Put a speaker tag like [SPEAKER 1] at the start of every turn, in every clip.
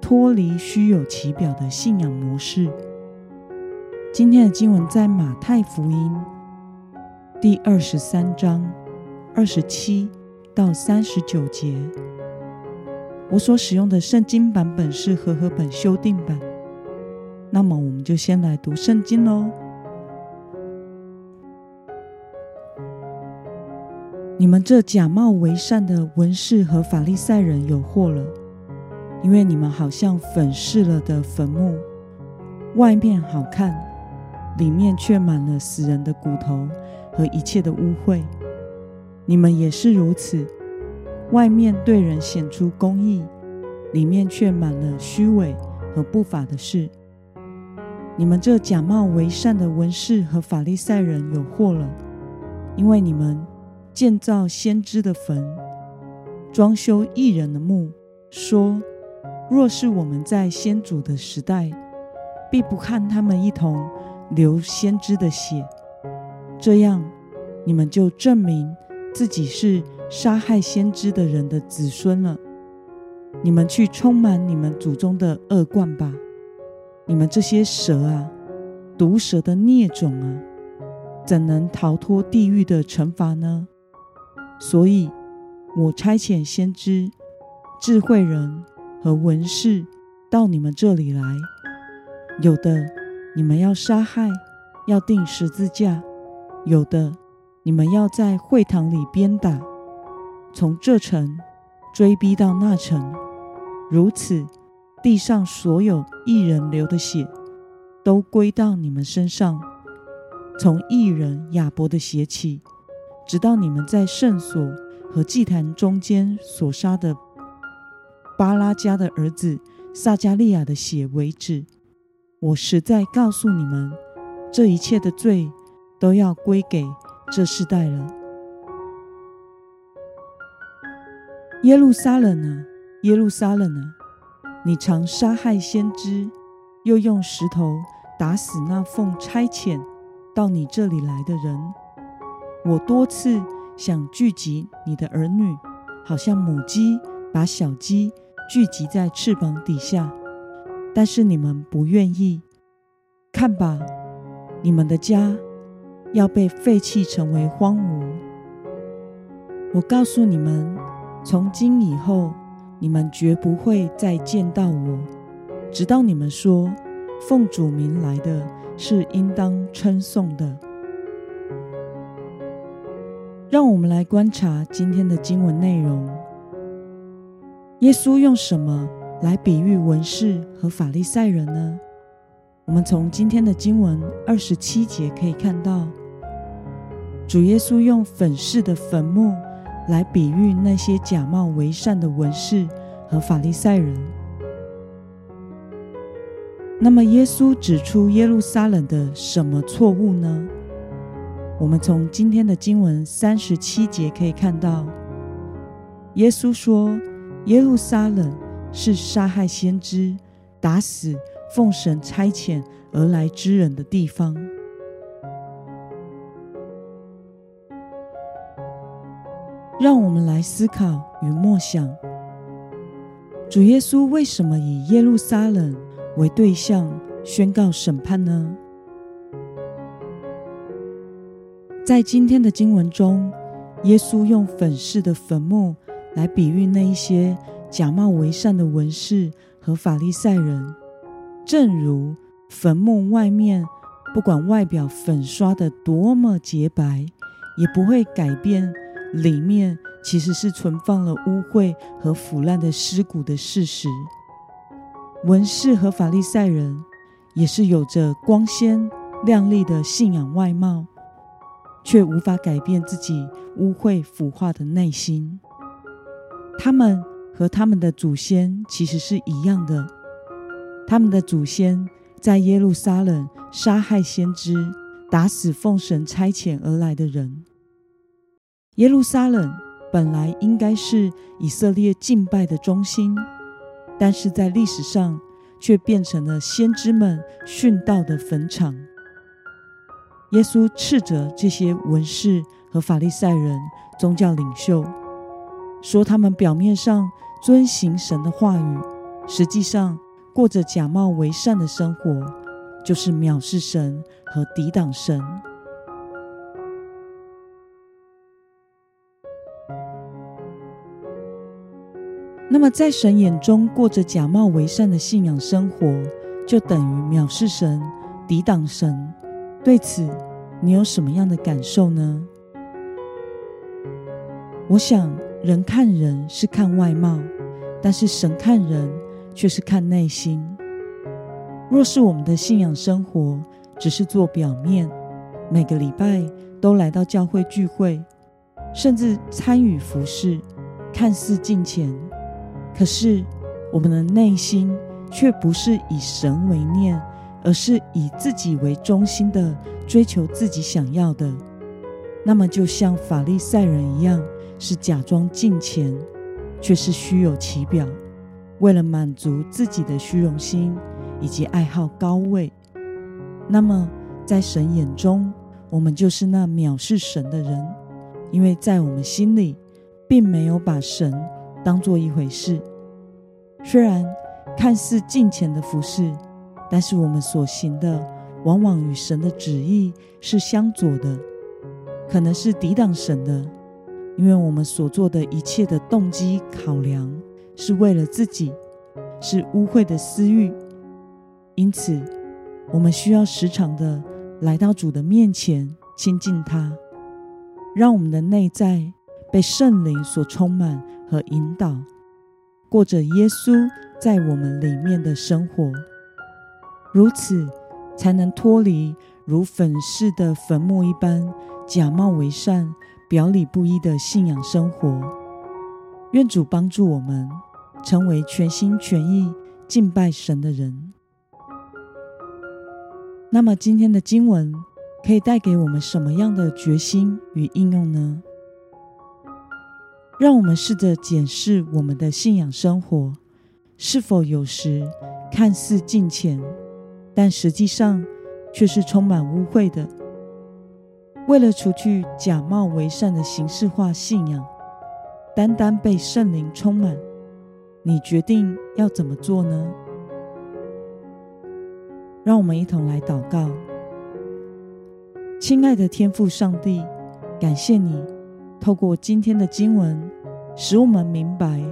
[SPEAKER 1] 脱离虚有其表的信仰模式。今天的经文在马太福音第二十三章二十七到三十九节。我所使用的圣经版本是和合本修订版。那么，我们就先来读圣经喽。你们这假冒为善的文士和法利赛人有祸了。因为你们好像粉饰了的坟墓，外面好看，里面却满了死人的骨头和一切的污秽。你们也是如此，外面对人显出公义，里面却满了虚伪和不法的事。你们这假冒为善的文士和法利赛人有祸了，因为你们建造先知的坟，装修异人的墓，说。若是我们在先祖的时代，必不看他们一同流先知的血，这样你们就证明自己是杀害先知的人的子孙了。你们去充满你们祖宗的恶贯吧！你们这些蛇啊，毒蛇的孽种啊，怎能逃脱地狱的惩罚呢？所以，我差遣先知、智慧人。和文士到你们这里来，有的你们要杀害，要钉十字架；有的你们要在会堂里鞭打，从这城追逼到那城。如此，地上所有异人流的血，都归到你们身上，从异人亚伯的血起，直到你们在圣所和祭坛中间所杀的。巴拉加的儿子撒加利亚的血为止。我实在告诉你们，这一切的罪都要归给这世代了。耶路撒冷啊，耶路撒冷啊，你常杀害先知，又用石头打死那奉差遣到你这里来的人。我多次想聚集你的儿女，好像母鸡把小鸡。聚集在翅膀底下，但是你们不愿意。看吧，你们的家要被废弃，成为荒芜。我告诉你们，从今以后，你们绝不会再见到我，直到你们说奉主名来的是应当称颂的。让我们来观察今天的经文内容。耶稣用什么来比喻文士和法利赛人呢？我们从今天的经文二十七节可以看到，主耶稣用粉饰的坟墓来比喻那些假冒为善的文士和法利赛人。那么，耶稣指出耶路撒冷的什么错误呢？我们从今天的经文三十七节可以看到，耶稣说。耶路撒冷是杀害先知、打死奉神差遣而来之人的地方。让我们来思考与默想：主耶稣为什么以耶路撒冷为对象宣告审判呢？在今天的经文中，耶稣用粉饰的坟墓。来比喻那一些假冒为善的文士和法利赛人，正如坟墓外面不管外表粉刷的多么洁白，也不会改变里面其实是存放了污秽和腐烂的尸骨的事实。文士和法利赛人也是有着光鲜亮丽的信仰外貌，却无法改变自己污秽腐化的内心。他们和他们的祖先其实是一样的，他们的祖先在耶路撒冷杀害先知，打死奉神差遣而来的人。耶路撒冷本来应该是以色列敬拜的中心，但是在历史上却变成了先知们殉道的坟场。耶稣斥责这些文士和法利赛人宗教领袖，说他们表面上遵行神的话语，实际上过着假冒为善的生活，就是藐视神和抵挡神。那么，在神眼中过着假冒为善的信仰生活，就等于藐视神、抵挡神。对此，你有什么样的感受呢？我想，人看人是看外貌，但是神看人却是看内心。若是我们的信仰生活只是做表面，每个礼拜都来到教会聚会，甚至参与服饰，看似敬虔，可是我们的内心却不是以神为念。而是以自己为中心的追求自己想要的，那么就像法利赛人一样，是假装敬虔，却是虚有其表，为了满足自己的虚荣心以及爱好高位。那么在神眼中，我们就是那藐视神的人，因为在我们心里，并没有把神当做一回事。虽然看似敬虔的服饰。但是我们所行的，往往与神的旨意是相左的，可能是抵挡神的，因为我们所做的一切的动机考量，是为了自己，是污秽的私欲。因此，我们需要时常的来到主的面前，亲近他，让我们的内在被圣灵所充满和引导，过着耶稣在我们里面的生活。如此，才能脱离如粉饰的坟墓一般假冒为善、表里不一的信仰生活。愿主帮助我们，成为全心全意敬拜神的人。那么，今天的经文可以带给我们什么样的决心与应用呢？让我们试着检视我们的信仰生活，是否有时看似近前。但实际上却是充满污秽的。为了除去假冒为善的形式化信仰，单单被圣灵充满，你决定要怎么做呢？让我们一同来祷告。亲爱的天父上帝，感谢你透过今天的经文，使我们明白，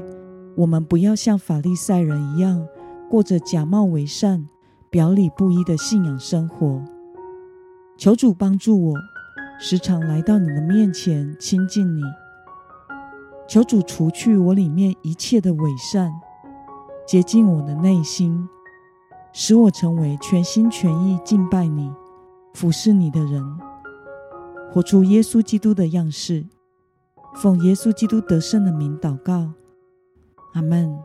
[SPEAKER 1] 我们不要像法利赛人一样，过着假冒为善。表里不一的信仰生活，求主帮助我，时常来到你的面前亲近你。求主除去我里面一切的伪善，洁净我的内心，使我成为全心全意敬拜你、服侍你的人，活出耶稣基督的样式。奉耶稣基督得胜的名祷告，阿门。